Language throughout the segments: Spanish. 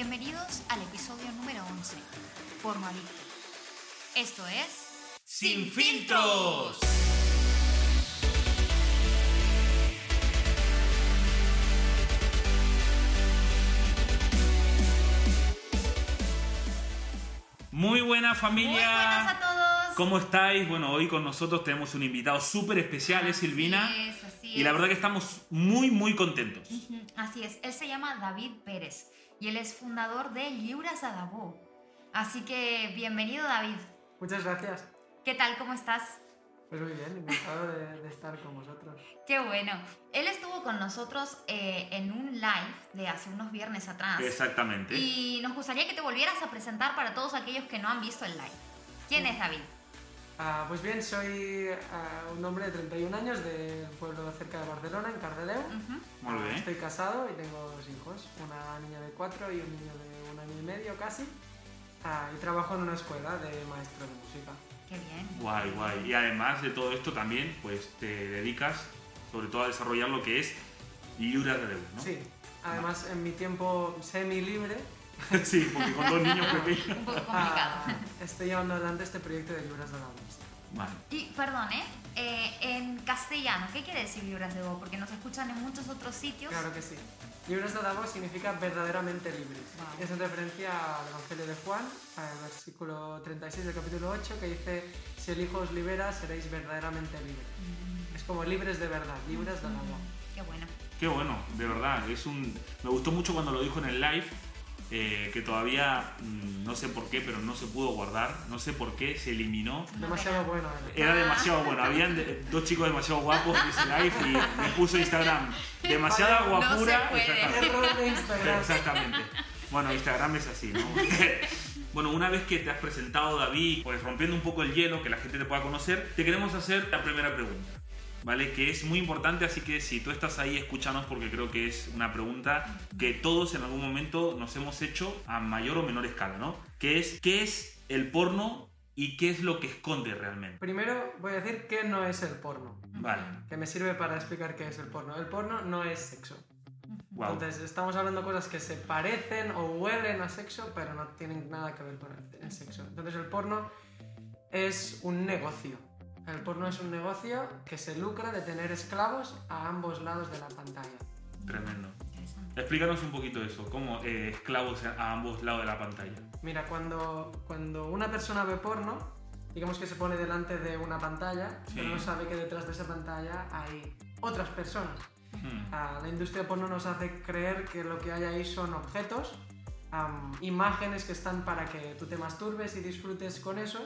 Bienvenidos al episodio número 11, Porno Adicto. Esto es... ¡Sin filtros! Muy buena familia. Muy buenas a todos. ¿Cómo estáis? Bueno, hoy con nosotros tenemos un invitado súper especial, es Silvina. Así es, así Y la verdad que estamos muy, muy contentos. Así es, él se llama David Pérez y él es fundador de Lliures Debò. Así que bienvenido David. Muchas gracias. ¿Qué tal? ¿Cómo estás? Pues muy bien, encantado de, de estar con vosotros. Qué bueno. Él estuvo con nosotros eh, en un live de hace unos viernes atrás. Exactamente. Y nos gustaría que te volvieras a presentar para todos aquellos que no han visto el live. ¿Quién es David? Ah, pues bien, soy ah, un hombre de 31 años del pueblo cerca de Barcelona, en Cardedeu. Muy Ah, bien. Estoy casado y tengo dos hijos, una niña de 4 y un niño de un año y medio casi. Ah, y trabajo en una escuela de maestro de música. Qué bien. Guay, guay. Y además de todo esto también, pues te dedicas sobre todo a desarrollar lo que es Lliures de Déu, ¿no? Sí, además en mi tiempo semi-libre sí, porque con dos niños pequeños. Un poco complicado. ah, estoy llevando adelante este proyecto de Libras de la Danza. Vale. Y perdón, ¿eh? Eh, En castellano, ¿qué quiere decir Libras de Debò? Porque nos escuchan en muchos otros sitios. Claro que sí. Libres de Davo significa verdaderamente libres. Wow. Es en referencia al Evangelio de Juan, al versículo 36 del capítulo 8, que dice, si el Hijo os libera, seréis verdaderamente libres. Mm, Es como libres de verdad, libres de Davo. Qué bueno. Qué bueno, de verdad. Es un. Me gustó mucho cuando lo dijo en el live. Eh, que todavía mm, no sé por qué, pero no se pudo guardar. No sé por qué se eliminó. Demasiado pena. bueno. era. Era demasiado bueno. Habían de- dos chicos demasiado guapos en ese live y me puso Instagram. Demasiada Vale, no guapura. se puede. Exactamente. Error de Instagram. Exactamente. Bueno, Instagram es así, ¿no? Bueno, una vez que te has presentado, David, pues rompiendo un poco el hielo, que la gente te pueda conocer, te queremos hacer la primera pregunta, ¿vale? Que es muy importante, así que si tú estás ahí, escúchanos porque creo que es una pregunta que todos en algún momento nos hemos hecho a mayor o menor escala, ¿no? Que es, ¿qué es el porno y qué es lo que esconde realmente? Primero voy a decir qué no es el porno, Vale. que me sirve para explicar qué es el porno. El porno no es sexo. Wow. Entonces, estamos hablando de cosas que se parecen o huelen a sexo, pero no tienen nada que ver con el, el sexo. Entonces, el porno es un negocio. El porno es un negocio que se lucra de tener esclavos a ambos lados de la pantalla. Tremendo. Explícanos un poquito eso, cómo eh, esclavos a ambos lados de la pantalla. Mira, cuando, cuando una persona ve porno, digamos que se pone delante de una pantalla, Sí. pero no sabe que detrás de esa pantalla hay otras personas. Hmm. Ah, la industria porno nos hace creer que lo que hay ahí son objetos, imágenes que están para que tú te masturbes y disfrutes con eso,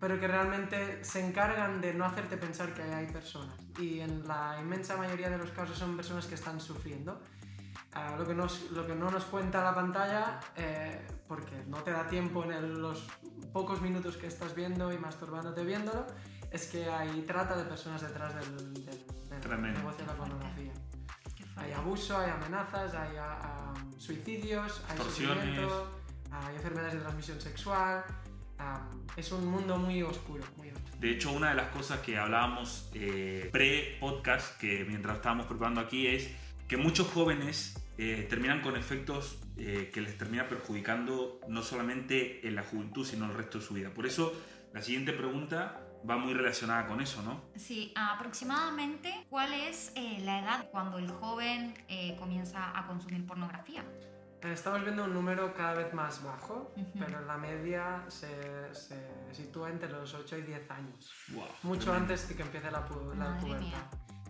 pero que realmente se encargan de no hacerte pensar que hay personas. Y en la inmensa mayoría de los casos son personas que están sufriendo. Ah, lo, que nos- lo que no nos cuenta la pantalla, eh, porque no te da tiempo en el- los pocos minutos que estás viendo y masturbándote viéndolo, es que hay trata de personas detrás del, del- del negocio de la pornografía. Hay abuso, hay amenazas, hay ah, ah, suicidios, hay sufrimiento, hay enfermedades de transmisión sexual. Es un mundo muy oscuro, muy oscuro. De hecho, una de las cosas que hablábamos eh, pre-podcast, que mientras estábamos preparando aquí, es que muchos jóvenes eh, terminan con efectos eh, que les termina perjudicando no solamente en la juventud, sino el resto de su vida. Por eso, la siguiente pregunta va muy relacionada con eso, ¿no? Sí, aproximadamente, ¿cuál es eh, la edad cuando el joven eh, comienza a consumir pornografía? Estamos viendo un número cada vez más bajo, Ujú. pero la media se, se sitúa entre los 8 y 10 años. Wow, Mucho tremendo. antes de que empiece la, pu- la pubertad.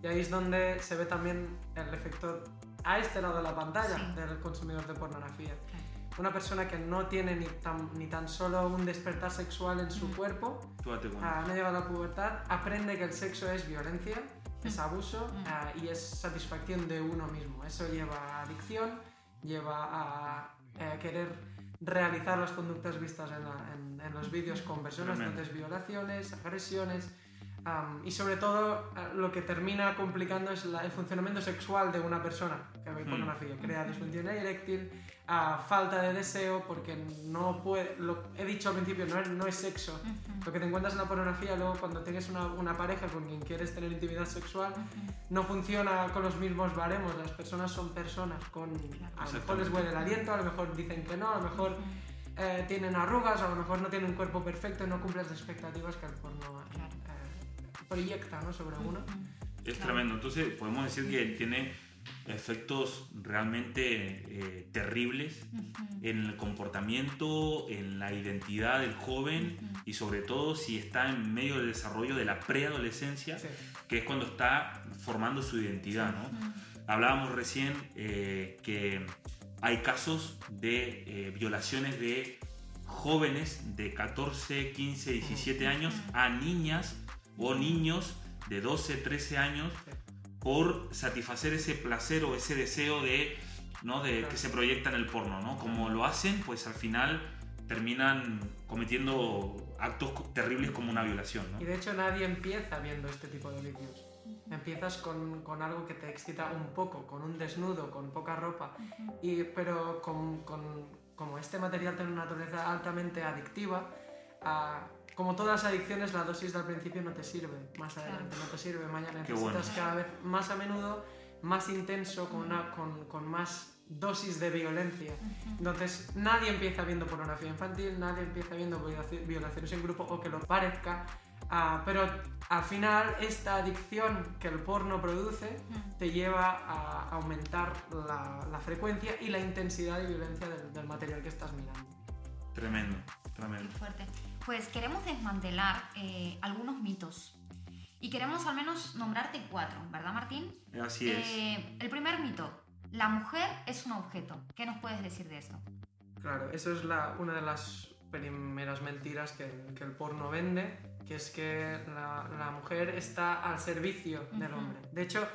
Y ahí es donde se ve también el efecto a este lado de la pantalla Sí. del consumidor de pornografía. Una persona que no tiene ni tan, ni tan solo un despertar sexual en su cuerpo, date cuenta. ah, no llega a la pubertad, aprende que el sexo es violencia, es abuso Mm. y es satisfacción de uno mismo. Eso lleva a adicción, lleva a eh, querer realizar las conductas vistas en, la- en- en los vídeos con personas, Tremendo. entonces violaciones, agresiones, Am, y sobre todo eh, lo que termina complicando es la- el funcionamiento sexual de una persona que ve Mm. pornografía. Crea disfunción eréctil, ah, falta de deseo porque no puede... Lo he dicho al principio, no es, no es sexo. Lo que te encuentras en la pornografía, luego cuando tienes una, una pareja con quien quieres tener intimidad sexual, no funciona con los mismos baremos. Las personas son personas. Con, a lo mejor les huele el aliento, a lo mejor dicen que no, a lo mejor eh, tienen arrugas, a lo mejor no tienen un cuerpo perfecto no cumplen las expectativas que el porno Claro. Proyecta ¿no? sobre uno. Es Claro. tremendo. Entonces podemos decir que tiene efectos realmente eh, terribles en el comportamiento, en la identidad del joven y sobre todo si está en medio del desarrollo de la preadolescencia, Sí. que es cuando está formando su identidad. ¿no? Hablábamos recién eh, que hay casos de eh, violaciones de jóvenes de 14, 15, 17 años a niñas o niños de 12, 13 años por satisfacer ese placer o ese deseo de, ¿no? de que se proyecta en el porno. ¿no? Como lo hacen, pues al final terminan cometiendo actos terribles como una violación. ¿no? Y de hecho nadie empieza viendo este tipo de vídeos. Empiezas con, con algo que te excita un poco, con un desnudo, con poca ropa, y, pero con, con- como este material tiene una naturaleza altamente adictiva, ah, como todas las adicciones, la dosis del principio no te sirve, más Claro. adelante no te sirve, mañana Qué necesitas bueno. cada vez más a menudo, más intenso, con, una, con, con más dosis de violencia. Entonces, nadie empieza viendo pornografía infantil, nadie empieza viendo violaci- violaciones en grupo o que lo parezca, ah, pero al final esta adicción que el porno produce te lleva a aumentar la, la frecuencia y la intensidad de violencia del, del material que estás mirando. Tremendo, Qué tremendo. fuerte. Pues queremos desmantelar eh, algunos mitos. Y queremos al menos nombrarte cuatro, ¿verdad, Martín? Así es. Eh, el primer mito. La mujer es un objeto. ¿Qué nos puedes decir de esto? Claro, eso es la- una de las primeras mentiras que, el- que el porno vende, que es que la, la mujer está al servicio del hombre. De hecho,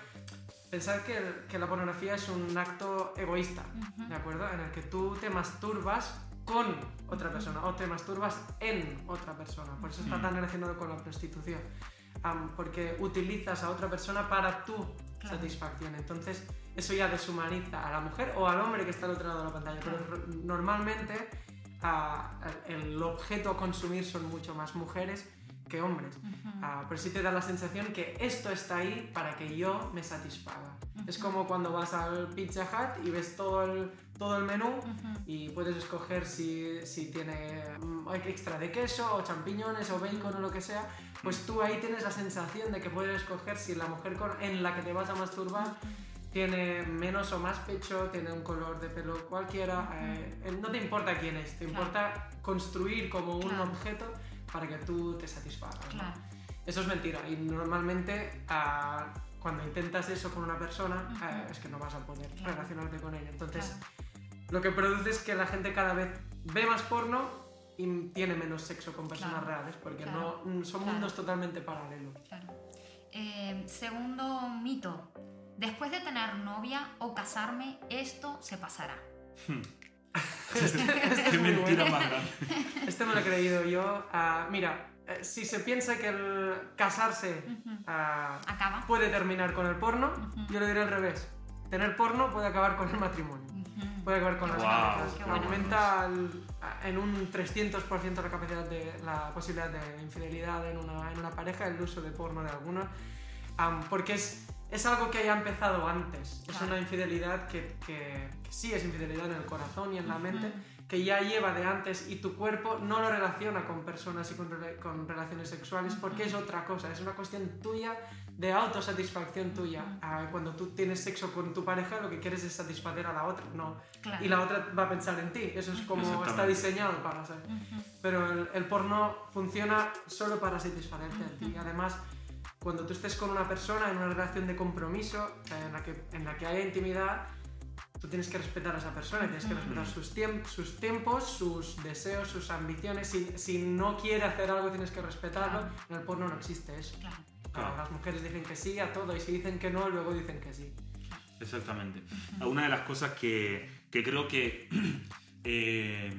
pensar que, el- que la pornografía es un acto egoísta. ¿de acuerdo? En el que tú te masturbas con otra persona o te masturbas en otra persona. Por eso está Mm. tan relacionado con la prostitución. Am, porque utilizas a otra persona para tu Claro. satisfacción. Entonces, eso ya deshumaniza a la mujer o al hombre que está al otro lado de la pantalla. Pero Claro. r- normalmente ah, el objeto a consumir son mucho más mujeres que hombres. Ujú. Ah, pero sí te da la sensación que esto está ahí para que yo me satisfaga. Es como cuando vas al Pizza Hut y ves todo el, todo el menú y puedes escoger si, si tiene mm, extra de queso o champiñones o bacon o lo que sea, pues tú ahí tienes la sensación de que puedes escoger si la mujer con- en la que te vas a masturbar tiene menos o más pecho, tiene un color de pelo cualquiera, eh, no te importa quién es, te Claro. importa construir como un objeto para que tú te satisfagas. Eso es mentira y normalmente ah, cuando intentas eso con una persona ah, es que no vas a poder Claro. relacionarte con ella. Entonces Claro. Lo que produce es que la gente cada vez ve más porno y tiene menos sexo con personas Claro. reales porque Claro. no mm, son Claro. mundos totalmente paralelos. Claro. Eh, segundo mito. Después de tener novia o casarme, esto se pasará. Qué mentira más grande. Este me lo he creído yo. Ah, mira, eh, si se piensa que el casarse ah, Acaba. puede terminar con el porno, yo lo diré al revés. Tener porno puede acabar con el matrimonio. Puede acabar con Qué las parejas. qué bueno. Aumenta el- en un 300% la capacidad de la posibilidad de infidelidad en una, en una pareja, el uso de porno de algunos, am, porque es, es algo que haya empezado antes. Es Claro. una infidelidad que, que- que sí es infidelidad en el corazón y en la mente, que ya lleva de antes y tu cuerpo no lo relaciona con personas y con, rela- con relaciones sexuales porque es otra cosa, es una cuestión tuya de autosatisfacción tuya. Ah, cuando tú tienes sexo con tu pareja lo que quieres es satisfacer a la otra, no. Claro. Y la otra va a pensar en ti, eso es como está diseñado para ser. Ujú. Pero el, el porno funciona solo para satisfacerte a ti. Además, cuando tú estés con una persona en una relación de compromiso eh, en la que, en la que haya intimidad, tú tienes que respetar a esa persona, tienes que respetar sus, tiemp- sus tiempos, sus deseos, sus ambiciones. Si, si no quiere hacer algo, tienes que respetarlo. Claro. En el porno no existe eso. Claro. Claro. Las mujeres dicen que sí a todo y si dicen que no, luego dicen que sí. Exactamente. Una de las cosas que, que creo que eh,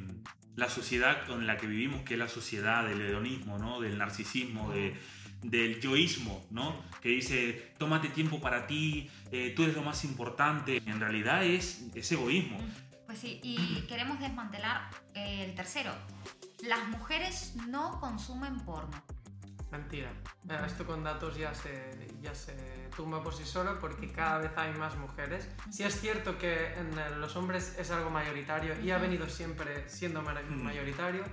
la sociedad con la que vivimos, que es la sociedad del hedonismo, ¿no? del narcisismo, de, del yoísmo, ¿no? Que dice, tómate tiempo para ti, eh, tú eres lo más importante. En realidad es, es egoísmo. Pues sí, y queremos desmantelar eh, el tercero. Las mujeres no consumen porno. Mentira. Eh, Esto con datos ya se, ya se tumba por sí solo porque cada vez hay más mujeres. Sí es cierto que en el- los hombres es algo mayoritario y ha venido siempre siendo Mm. mayoritario,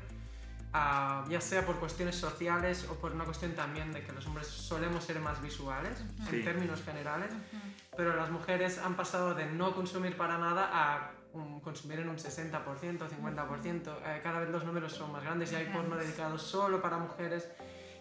ah, ya sea por cuestiones sociales o por una cuestión también de que los hombres solemos ser más visuales Sí. en términos generales, pero las mujeres han pasado de no consumir para nada a um, consumir en un 60%, 50%. Eh, cada vez los números son más grandes y hay porno dedicado solo para mujeres.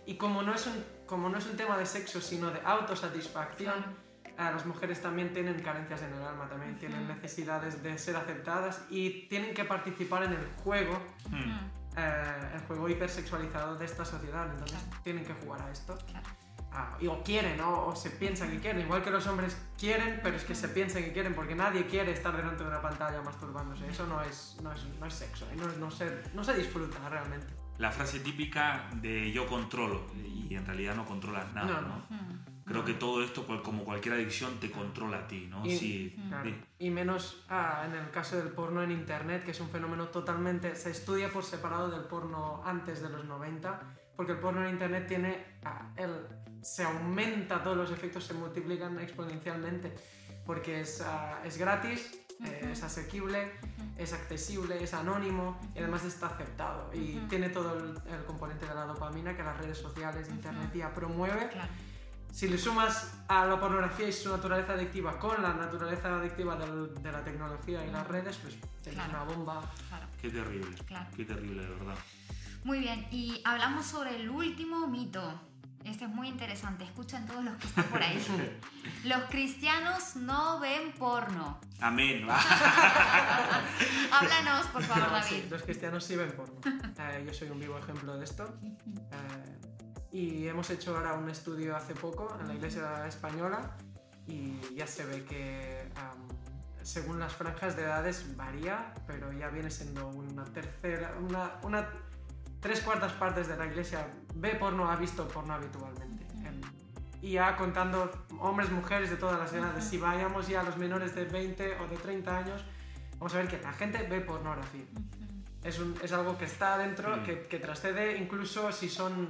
Y como no es un, como no es un tema de sexo, sino de autosatisfacción, Claro. eh, las mujeres también tienen carencias en el alma, también tienen Ujú. necesidades de ser aceptadas y tienen que participar en el juego, Mm. Eh, el juego hipersexualizado de esta sociedad. Entonces Claro. tienen que jugar a esto. Claro. Ah, y o quieren, ¿no? o se piensan que quieren, igual que los hombres quieren, pero es que se piensan que quieren, porque nadie quiere estar delante de una pantalla masturbándose. Eso no es, no es, no es sexo, y no, es- no, se, no se disfruta realmente. La frase típica de yo controlo y en realidad no controlas nada, No, ¿no? No. Creo que todo esto, cual- como cualquier adicción, te controla a ti, ¿no? Y- Sí, Claro. sí. Y menos ah, en el caso del porno en internet, que es un fenómeno totalmente. se estudia por separado del porno antes de los 90, porque el porno en internet tiene. ah, el, se aumenta, todos los efectos se multiplican exponencialmente, porque es, ah, es gratis, eh, es asequible, es accesible, es anónimo y además está aceptado. Y Ujú. tiene todo el, el componente de la dopamina que las redes sociales, internet ya promueve. Claro. Si le sumas a la pornografía y su naturaleza adictiva con la naturaleza adictiva del- de la tecnología y las redes, pues tienes Claro. una bomba. Claro. Qué terrible. Claro. Qué terrible, de verdad. Muy bien, y hablamos sobre el último mito. Este es muy interesante, escuchen todos los que están por ahí. Los cristianos no ven porno. Amén. Háblanos, por favor, No, sí, David. los cristianos sí ven porno. Eh, yo soy un vivo ejemplo de esto. Eh, y hemos hecho ahora un estudio hace poco en la iglesia española y ya se ve que am, según las franjas de edades varía, pero ya viene siendo una tercera, una, una tres cuartas partes de la iglesia ve porno, ha visto porno habitualmente. En- y ya contando hombres, mujeres de todas las edades, si vayamos ya a los menores de 20 o de 30 años, vamos a ver que la gente ve pornografía. Es, un- es algo que está dentro, Mm. que, que trascede incluso si son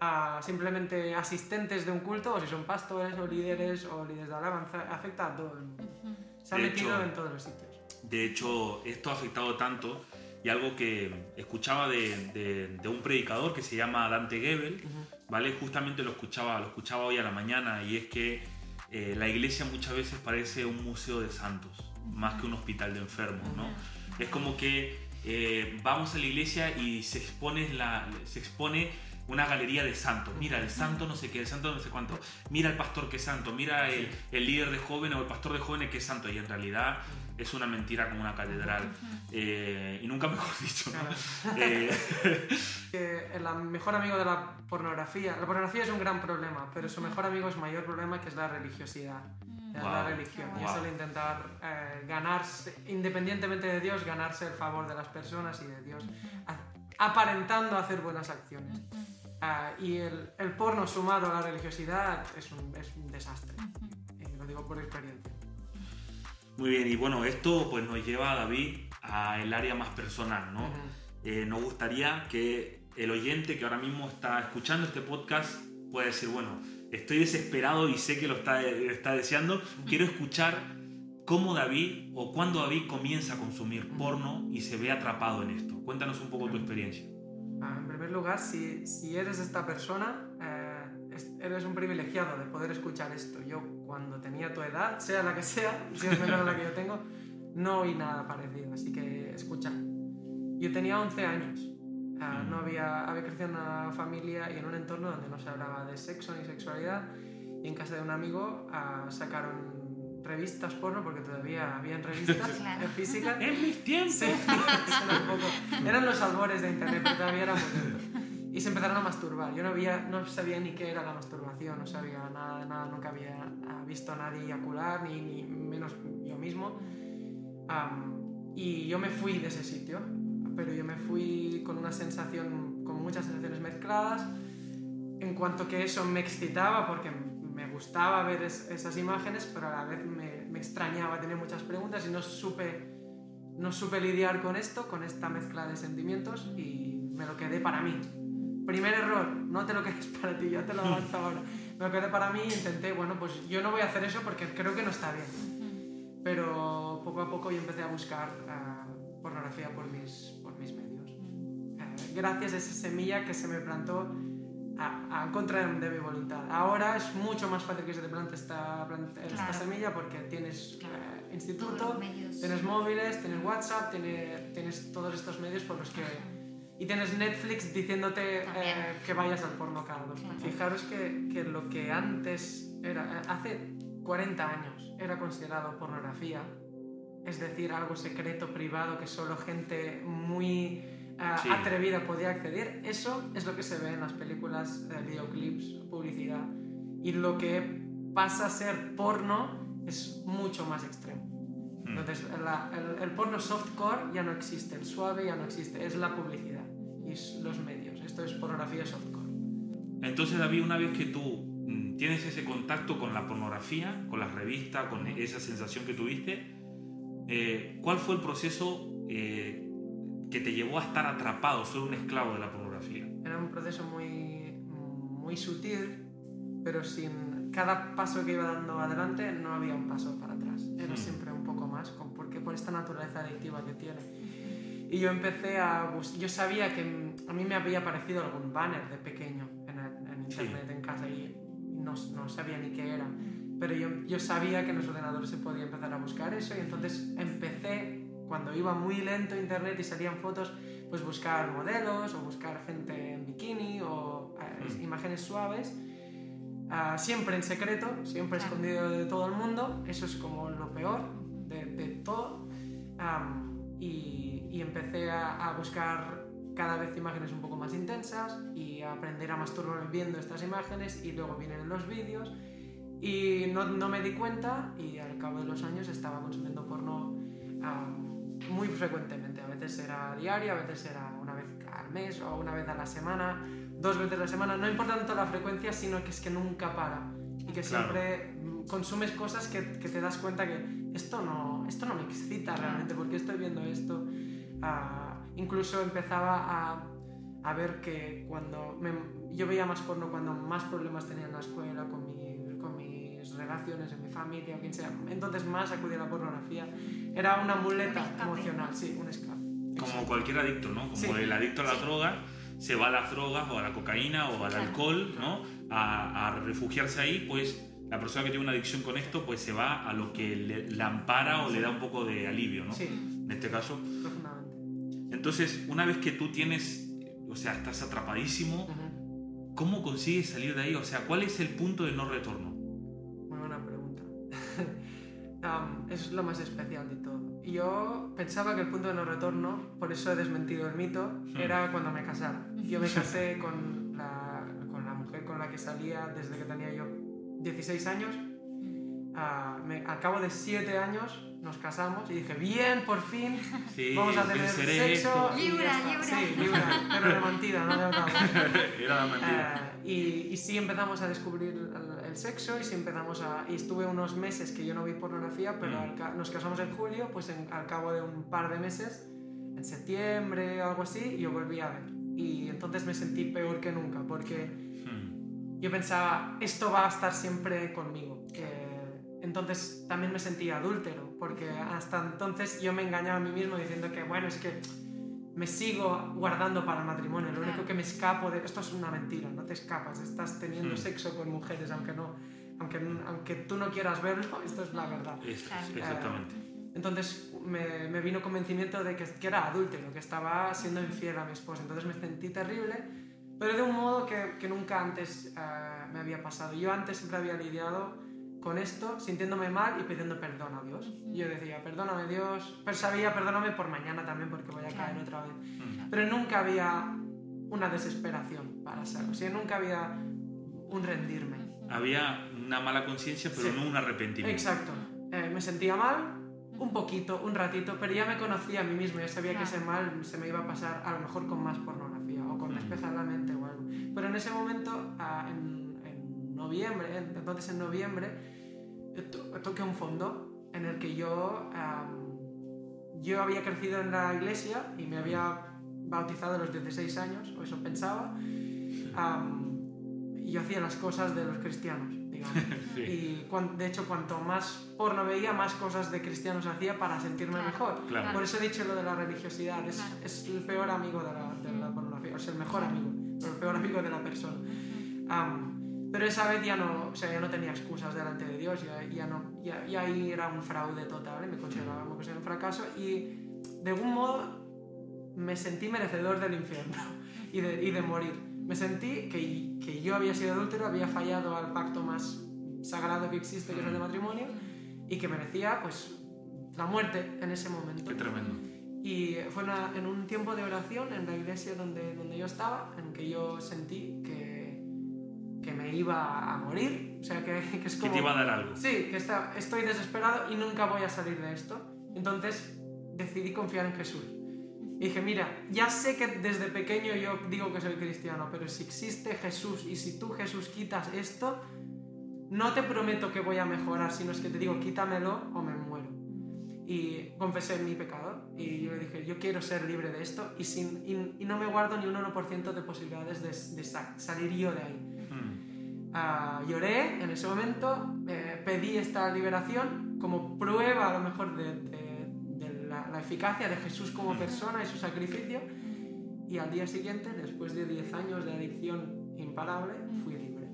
ah, simplemente asistentes de un culto o si son pastores o líderes o líderes de alabanza, afecta a todo el mundo. Se ha De metido hecho- en todos los sitios. De hecho, esto ha afectado tanto y algo que escuchaba de, de- de un predicador que se llama Dante Gebel, ¿vale? Justamente lo escuchaba, lo escuchaba hoy a la mañana y es que eh, la iglesia muchas veces parece un museo de santos, más que un hospital de enfermos, ¿no? Es como que eh, vamos a la iglesia y se expone, la, se expone una galería de santos. Mira, el santo no sé qué, el santo no sé cuánto. Mira el pastor que es santo, mira el, el líder de jóvenes o el pastor de jóvenes que es santo. Y en realidad es una mentira como una catedral. Eh, y nunca mejor dicho, ¿no? Claro. Eh, que el mejor amigo de la pornografía. La pornografía es un gran problema, pero su mejor amigo es mayor problema que es la religiosidad. Es la Wow. religión. Qué Y es el intentar eh, ganarse, independientemente de Dios, ganarse el favor de las personas y de Dios, aparentando hacer buenas acciones. Ah, y el, el porno sumado a la religiosidad es un, es un desastre. Y lo digo por experiencia. muy bien, y bueno, esto pues nos lleva a David a el área más personal, ¿no? Ujú. Eh, nos gustaría que el oyente que ahora mismo está escuchando este podcast pueda decir, bueno, estoy desesperado y sé que lo está, está deseando, quiero escuchar cómo David o cuándo David comienza a consumir porno y se ve atrapado en esto. Cuéntanos un poco tu experiencia. En primer lugar, si, si eres esta persona, eh, es- eres un privilegiado de poder escuchar esto. Yo, cuando tenía tu edad, sea la que sea, si es menor a la que yo tengo, no oí nada parecido. Así que escucha. Yo tenía 11 años. Ah, no había, había crecido en una familia y en un entorno donde no se hablaba de sexo ni sexualidad. Y en casa de un amigo ah, sacaron revistas porno, porque todavía habían revistas Claro. en física. En mis tiempos. Sí, Eran los albores de internet, pero todavía éramos. Y se empezaron a masturbar. Yo no, había, no sabía ni qué era la masturbación, no sabía nada de nada, nunca había ah, visto a nadie eyacular, ni, ni menos yo mismo. Am, y yo me fui de ese sitio, pero yo me fui con una sensación, con muchas sensaciones mezcladas. en cuanto que eso me excitaba porque me gustaba ver esas imágenes, pero a la vez me, me, extrañaba, tenía muchas preguntas y no supe, no supe lidiar con esto, con esta mezcla de sentimientos y me lo quedé para mí. Primer error, no te lo quedes para ti, ya te lo avanzo ahora. Me lo quedé para mí e intenté, bueno, pues yo no voy a hacer eso porque creo que no está bien. Pero poco a poco yo empecé a buscar uh, pornografía por mis, por mis medios. Uh, gracias a esa semilla que se me plantó a, a, contra de mi voluntad. Ahora es mucho más fácil que se te plante esta, plante, claro. esta semilla porque tienes claro. uh, instituto, tienes móviles, tienes WhatsApp, tienes, tienes todos estos medios por los que y tienes Netflix diciéndote eh, que vayas al porno cada dos claro. Fijaros que, que, lo que antes era, hace 40 años era considerado pornografía, es decir, algo secreto, privado, que solo gente muy uh, sí. atrevida podía acceder, eso es lo que se ve en las películas, eh, videoclips, publicidad. Y lo que pasa a ser porno es mucho más extremo. Entonces, la, el, el, porno softcore ya no existe, el suave ya no existe, es la publicidad y es los medios. Esto es pornografía softcore. Entonces, David, una vez que tú mm, tienes ese contacto con la pornografía, con las revistas, con esa sensación que tuviste, eh, ¿cuál fue el proceso eh, que te llevó a estar atrapado, ser un esclavo de la pornografía? Era un proceso muy, muy sutil, pero sin cada paso que iba dando adelante no había un paso para atrás. Era hmm. siempre un poco más, porque por esta naturaleza adictiva que tiene. Y yo empecé a yo sabía que a mí me había aparecido algún banner de pequeño en, el, en internet sí. en casa y no, no, sabía ni qué era. Pero yo, yo sabía que en los ordenadores se podía empezar a buscar eso y entonces empecé, cuando iba muy lento internet y salían fotos, pues buscar modelos o buscar gente en bikini o uh, imágenes suaves. Uh, siempre en secreto, siempre claro. escondido de todo el mundo. Eso es como lo peor de, de todo. Um, y, y, empecé a, a, buscar cada vez imágenes un poco más intensas y a aprender a masturbarme viendo estas imágenes y luego vienen los vídeos y no, no, me di cuenta y al cabo de los años estaba consumiendo porno um, muy frecuentemente. A veces era diario, a veces era una vez al mes o una vez a la semana, dos veces a la semana. No importa tanto la frecuencia, sino que es que nunca para y que siempre claro. consumes cosas que, que, te das cuenta que esto no, esto no me excita realmente, porque estoy viendo esto. Uh, incluso empezaba a, a, ver que cuando me, yo veía más porno cuando más problemas tenía en la escuela con, mi, mis relaciones, en mi familia o quien sea. Entonces más acudía a la pornografía. Era una muleta un emocional, sí, un escape. Como cualquier adicto, ¿no? Como sí. el adicto a la sí. droga se va a las drogas o a la cocaína o al claro. alcohol, ¿no? A, a, refugiarse ahí, pues la persona que tiene una adicción con esto, pues se va a lo que le, la ampara o sí. le da un poco de alivio, ¿no? Sí. En este caso. Profundamente. Entonces, una vez que tú tienes, o sea, estás atrapadísimo, uh -huh. ¿cómo consigues salir de ahí? O sea, ¿cuál es el punto de no retorno? Um, es lo más especial de todo. Yo pensaba que el punto de no retorno, por eso he desmentido el mito, hmm. era cuando me casara. Yo me casé con la, con la mujer con la que salía desde que tenía yo 16 años. Uh, me, al cabo de 7 años nos casamos y dije, bien, por fin, sí, vamos a tener sexo. Libra, libra. Sí, libra, pero de mentira, no de verdad. Era de mentira. Uh, y, y, sí empezamos a descubrir el, sexo y sí empezamos a... Y estuve unos meses que yo no vi pornografía, pero mm. al, nos casamos en julio, pues en, al cabo de un par de meses, en septiembre o algo así, yo volví a ver. Y entonces me sentí peor que nunca, porque mm. yo pensaba, esto va a estar siempre conmigo. Entonces también me sentía adúltero, porque hasta entonces yo me engañaba a mí mismo diciendo que, bueno, es que me sigo guardando para el matrimonio, lo único que me escapo de... Esto es una mentira, no te escapas, estás teniendo sí. sexo con mujeres, aunque, no, aunque, aunque tú no quieras verlo, esto es la verdad. Es, exactamente. Entonces me, me, vino convencimiento de que, que era adúltero, que estaba siendo infiel a mi esposa, entonces me sentí terrible, pero de un modo que, que nunca antes uh, me había pasado. Yo antes siempre había lidiado con esto, sintiéndome mal y pidiendo perdón a Dios. Y yo decía, perdóname Dios, pero sabía, perdóname por mañana también porque voy a caer otra vez. Pero nunca había una desesperación para hacerlo, o sea, nunca había un rendirme. Había una mala conciencia, pero sí. no un arrepentimiento. Exacto. Eh, me sentía mal, un poquito, un ratito, pero ya me conocía a mí mismo, ya sabía que ese mal se me iba a pasar a lo mejor con más pornografía o con despejar la mente o algo. Pero en ese momento, ah, en noviembre, en- entonces en noviembre, to- toqué un fondo en el que yo, am, yo había crecido en la iglesia y me había bautizado a los 16 años, o eso pensaba, am, y yo hacía las cosas de los cristianos, digamos. Sí. Y cuan- de hecho, cuanto más porno veía, más cosas de cristianos hacía para sentirme Claro. mejor. Claro. Por eso he dicho lo de la religiosidad. Es, Claro. es el peor amigo de la, de la pornografía. O sea, el mejor amigo, pero el peor amigo de la persona. Am, pero esa vez ya no, o sea, ya no tenía excusas delante de Dios. Ya, ya, no, ya, ya ahí era un fraude total. y Me consideraba, me consideraba un fracaso. Y de algún modo me sentí merecedor del infierno y de, y de morir. Me sentí que, que yo había sido adúltero, había fallado al pacto más sagrado que existe, que es el de matrimonio, y que merecía pues la muerte en ese momento. Qué tremendo. Y fue una- en un tiempo de oración en la iglesia donde, donde yo estaba, en que yo sentí que, que me iba a morir. O sea, que, que es Que como... te iba a dar algo. Sí, que está, estoy desesperado y nunca voy a salir de esto. Entonces decidí confiar en Jesús. Y dije, mira, ya sé que desde pequeño yo digo que soy cristiano, pero si existe Jesús y si tú Jesús quitas esto, no te prometo que voy a mejorar, sino es que te digo, quítamelo o me muero. Y confesé mi pecado y yo le dije, yo quiero ser libre de esto y, sin, y, y no me guardo ni un 1% de posibilidades de, de sa- salir yo de ahí. Ah, lloré en ese momento, eh, pedí esta liberación como prueba a lo mejor de, de- de la, la eficacia de Jesús como persona y su sacrificio. Y al día siguiente, después de 10 años de adicción imparable, fui libre.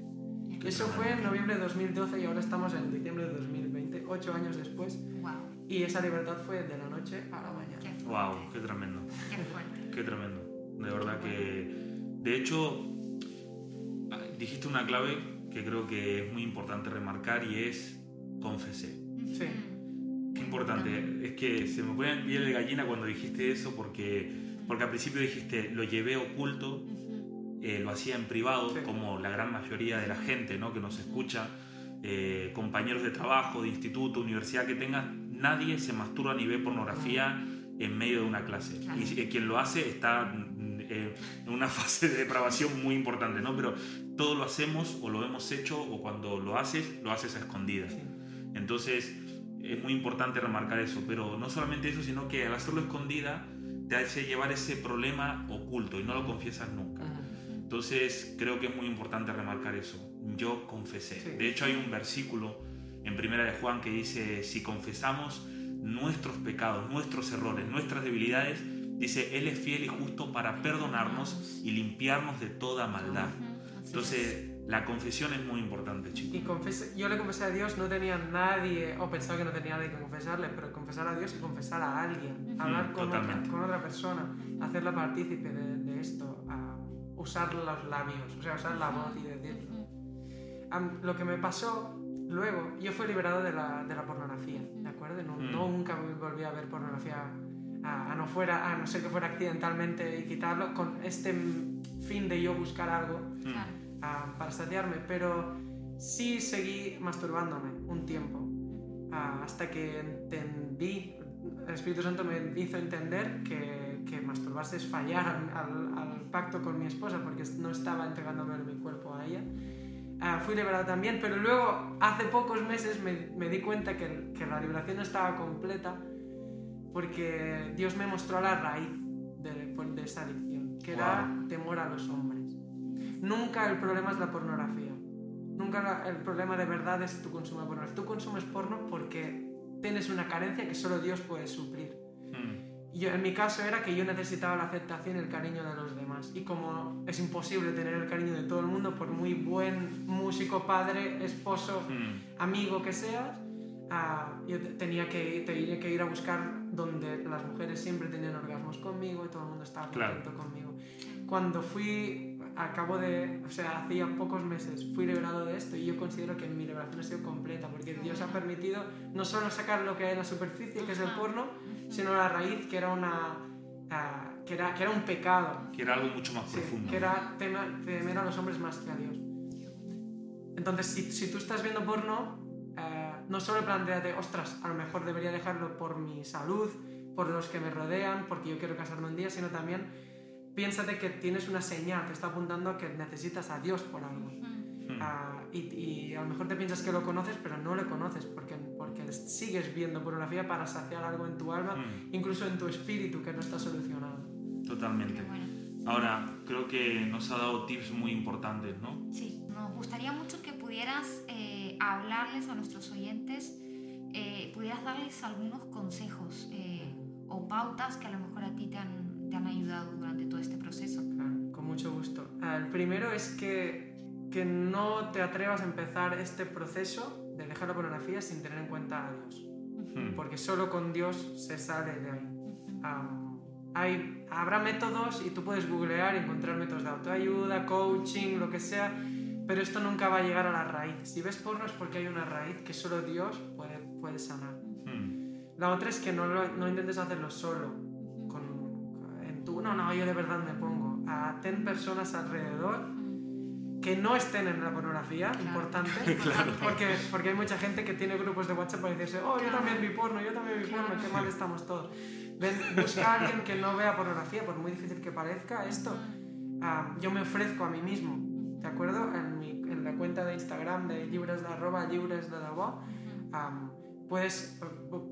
Eso fue en noviembre de 2012 y ahora estamos en diciembre de 2020, 8 años después. Wow, Y esa libertad fue de la noche a la mañana. qué. Wow, qué tremendo. Qué fuerte. Qué tremendo. De verdad que. De hecho, dijiste una clave que creo que es muy importante remarcar y es confesé. Sí. Qué importante. Es que se me pone el piel de gallina cuando dijiste eso porque, porque al principio dijiste lo llevé oculto, eh, lo hacía en privado, Sí. como la gran mayoría de la gente ¿no? que nos escucha, eh, compañeros de trabajo, de instituto, universidad que tengas, nadie se masturba ni ve pornografía en medio de una clase. Claro. Y si- quien lo hace está eh, una fase de depravación muy importante, ¿no? Pero todo lo hacemos o lo hemos hecho o cuando lo haces, lo haces a escondidas. Sí. Entonces es muy importante remarcar eso, pero no solamente eso, sino que al hacerlo escondida te hace llevar ese problema oculto y no lo confiesas nunca. Entonces creo que es muy importante remarcar eso. Yo confesé. Sí. De hecho hay un versículo en Primera de Juan que dice, si confesamos nuestros pecados, nuestros errores, nuestras debilidades, dice, Él es fiel y justo para perdonarnos y limpiarnos de toda maldad. Entonces la confesión es muy importante, chicos. Y confesé- yo le confesé a Dios, no tenía nadie, o pensaba que no tenía nadie que confesarle, pero confesar a Dios y confesar a alguien, hablar con otra, con otra persona, hacerla partícipe de, de esto, a usar los labios, o sea, usar la voz y decirlo. Am- lo que me pasó luego, yo fui liberado de la, de la pornografía, ¿de acuerdo? No, Mm. Nunca volví a ver pornografía, a, a no fuera, a no ser que fuera accidentalmente y quitarlo, con este fin de yo buscar algo Mm. Ah, para saciarme, pero sí seguí masturbándome un tiempo, ah, hasta que entendí, el Espíritu Santo me hizo entender que, que masturbarse es fallar al, al- pacto con mi esposa, porque no estaba entregándome mi cuerpo a ella. Ah, fui liberado también, pero luego, hace pocos meses, me, me di cuenta que, que la liberación no estaba completa, porque Dios me mostró la raíz de, de esa adicción, que era temor a los hombres. Nunca el problema es la pornografía. Nunca la- el problema de verdad es tu consumo de pornografía. Tú consumes porno porque tienes una carencia que solo Dios puede suplir. Mm. Y yo- en mi caso era que yo necesitaba la aceptación y el cariño de los demás. Y como es imposible tener el cariño de todo el mundo, por muy buen músico, padre, esposo, Mm. amigo que seas, ah, yo te- tenía que, tenía que ir a buscar donde las mujeres siempre tenían orgasmos conmigo y todo el mundo estaba Claro. contento conmigo. Cuando fui, a cabo de, o sea, hacía pocos meses, fui liberado de esto y yo considero que mi liberación ha sido completa porque Dios ha permitido no solo sacar lo que hay en la superficie, que es el porno, sino la raíz, que era una... ah, que, era, que era un pecado, Que era algo mucho más Sí, profundo. que era tema- temer a los hombres más que a Dios. Entonces, si, si tú estás viendo porno, eh, no solo planteate, ostras, a lo mejor debería dejarlo por mi salud, por los que me rodean, porque yo quiero casarme un día, sino también piénsate que tienes una señal, te está apuntando a que necesitas a Dios por algo. Ah, y, y, a lo mejor te piensas que lo conoces, pero no lo conoces porque, porque sigues viendo pornografía para saciar algo en tu alma, incluso en tu espíritu que no está solucionado. Totalmente. Ahora, creo que nos ha dado tips muy importantes, ¿no? Sí, nos gustaría mucho que pudieras eh, hablarles a nuestros oyentes, eh, pudieras darles algunos consejos eh, o pautas que a lo mejor a ti te han, te han ayudado durante todo este proceso. Claro, con mucho gusto. Ah, el primero es que, que no te atrevas a empezar este proceso de dejar la pornografía sin tener en cuenta a Dios. Porque solo con Dios se sale de ahí. hay, habrá métodos y tú puedes googlear y encontrar métodos de autoayuda, coaching, lo que sea, pero esto nunca va a llegar a la raíz. Si ves porno es porque hay una raíz que solo Dios puede, puede sanar. La otra es que no, no intentes hacerlo solo. Con, en tu, no, no, yo de verdad me pongo. A ten personas alrededor que no estén en la pornografía, importante, porque, porque hay mucha gente que tiene grupos de WhatsApp para decirse, oh, yo también vi porno, yo también vi porno, qué mal estamos todos. Ven, busca a alguien que no vea pornografía, por muy difícil que parezca esto. yo me ofrezco a mí mismo, ¿de acuerdo? En, en la cuenta de Instagram de libres de arroba libres de puedes,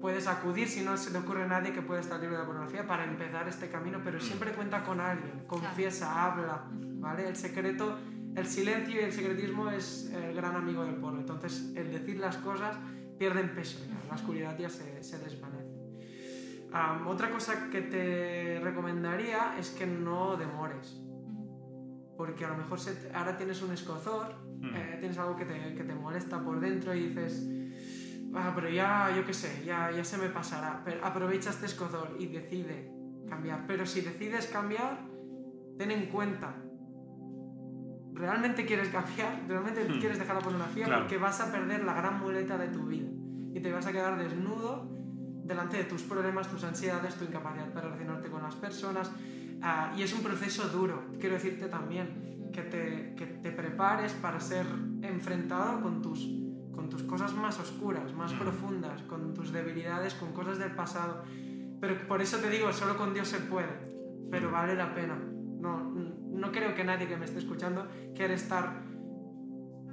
puedes acudir si no se te ocurre a nadie que pueda estar libre de pornografía para empezar este camino, pero siempre cuenta con alguien, confiesa, habla, ¿vale? El secreto el silencio y el secretismo es el gran amigo del porno. Entonces, el decir las cosas pierden peso, la oscuridad ya se, se desvanece. otra cosa que te recomendaría es que no demores. Porque a lo mejor ahora tienes un escozor, hmm. eh, tienes algo que te, que te, molesta por dentro y dices, ah, pero ya, yo qué sé, ya, ya se me pasará. Pero aprovecha este escozor y decide cambiar. Pero si decides cambiar, ten en cuenta realmente quieres cambiar, realmente hmm. quieres dejar la pornografía porque vas a perder la gran muleta de tu vida y te vas a quedar desnudo delante de tus problemas, tus ansiedades, tu incapacidad para relacionarte con las personas. Y es un proceso duro, quiero decirte también, que te, que te prepares para ser enfrentado con tus, con tus cosas más oscuras, más profundas, con tus debilidades, con cosas del pasado. Pero por eso te digo, solo con Dios se puede, pero vale la pena. No, no creo que nadie que me esté escuchando quiera estar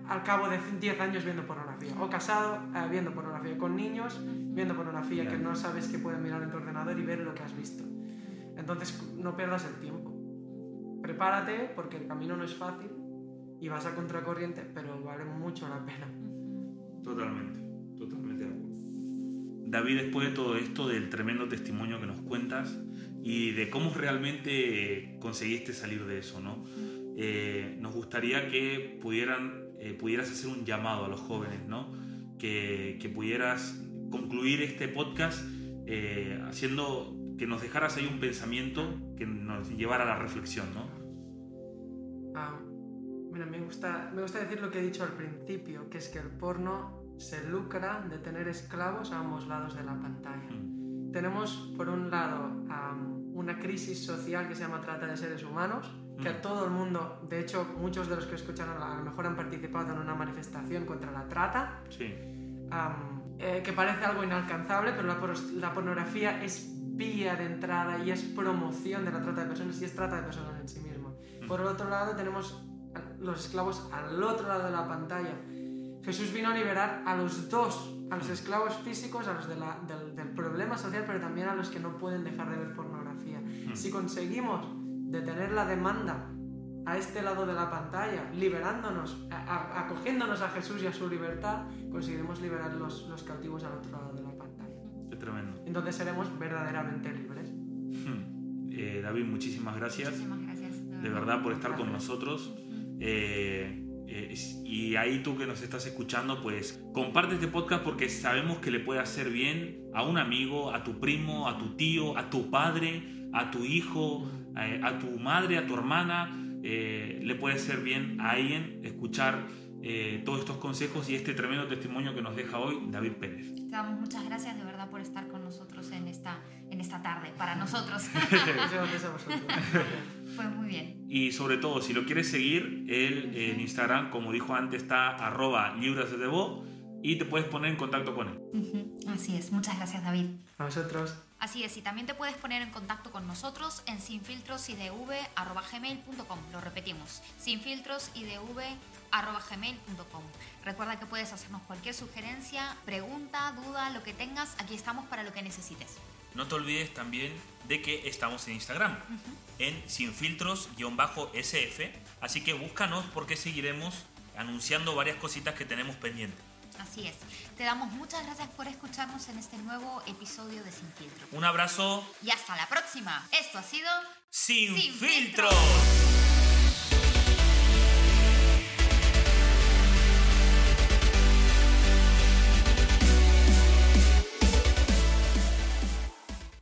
al cabo de 10 años viendo pornografía. O casado eh, viendo pornografía. Con niños viendo pornografía que no sabes que pueden mirar en tu ordenador y ver lo que has visto. Entonces no pierdas el tiempo. Prepárate porque el camino no es fácil y vas a contracorriente, pero vale mucho la pena. Totalmente, totalmente de acuerdo. David, después de todo esto, del tremendo testimonio que nos cuentas, y de cómo realmente conseguiste salir de eso, ¿no? Eh, nos gustaría que pudieran, eh, pudieras hacer un llamado a los jóvenes, ¿no? Que, que pudieras concluir este podcast eh, haciendo que nos dejaras ahí un pensamiento que nos llevara a la reflexión, ¿no? Ah, mira, me gusta, me gusta decir lo que he dicho al principio, que es que el porno se lucra de tener esclavos a ambos lados de la pantalla. Mm tenemos por un lado una crisis social que se llama trata de seres humanos, que a mm. todo el mundo, de hecho muchos de los que escuchan a lo mejor han participado en una manifestación contra la trata, eh, que parece algo inalcanzable, pero la, pornografía es vía de entrada y es promoción de la trata de personas y es trata de personas en sí mismo. Mm. Por el otro lado tenemos los esclavos al otro lado de la pantalla. Jesús vino a liberar a los dos a los esclavos físicos, a los del, problema social, pero también a los que no pueden dejar de ver pornografía. Hmm. Si conseguimos detener la demanda a este lado de la pantalla, liberándonos, acogiéndonos a Jesús y a su libertad, conseguiremos liberar los, los cautivos al otro lado tremendo. Entonces seremos verdaderamente libres. Hmm. Eh, David, muchísimas gracias. Muchísimas gracias. De verdad por estar con nosotros. Eh, eh, y ahí tú que nos estás escuchando, pues comparte este podcast porque sabemos que le puede hacer bien a un amigo, a tu primo, a tu tío, a tu padre, a tu hijo, eh, a, tu madre, a tu hermana. Eh, le puede hacer bien a alguien escuchar todos estos consejos y este tremendo testimonio que nos deja hoy David Pérez. Te damos muchas gracias de verdad por estar con nosotros en esta, en esta tarde, para nosotros. Pues muy bien. Y sobre todo, si lo quieres seguir, él en Instagram, como dijo antes, está arroba libras de Debo. Y te puedes poner en contacto con él. Así es, muchas gracias David. A vosotros. Así es, y también te puedes poner en contacto con nosotros en sinfiltrosidv.gmail.com. Lo repetimos, sinfiltrosidv.gmail.com. Recuerda que puedes hacernos cualquier sugerencia, pregunta, duda, lo que tengas. Aquí estamos para lo que necesites. No te olvides también de que estamos en Instagram, en sinfiltros-sf. Así que búscanos porque seguiremos anunciando varias cositas que tenemos pendientes. Así es. Te damos muchas gracias por escucharnos en este nuevo episodio de Sin Filtro. Un abrazo. Y hasta la próxima. Esto ha sido Sin. Filtros.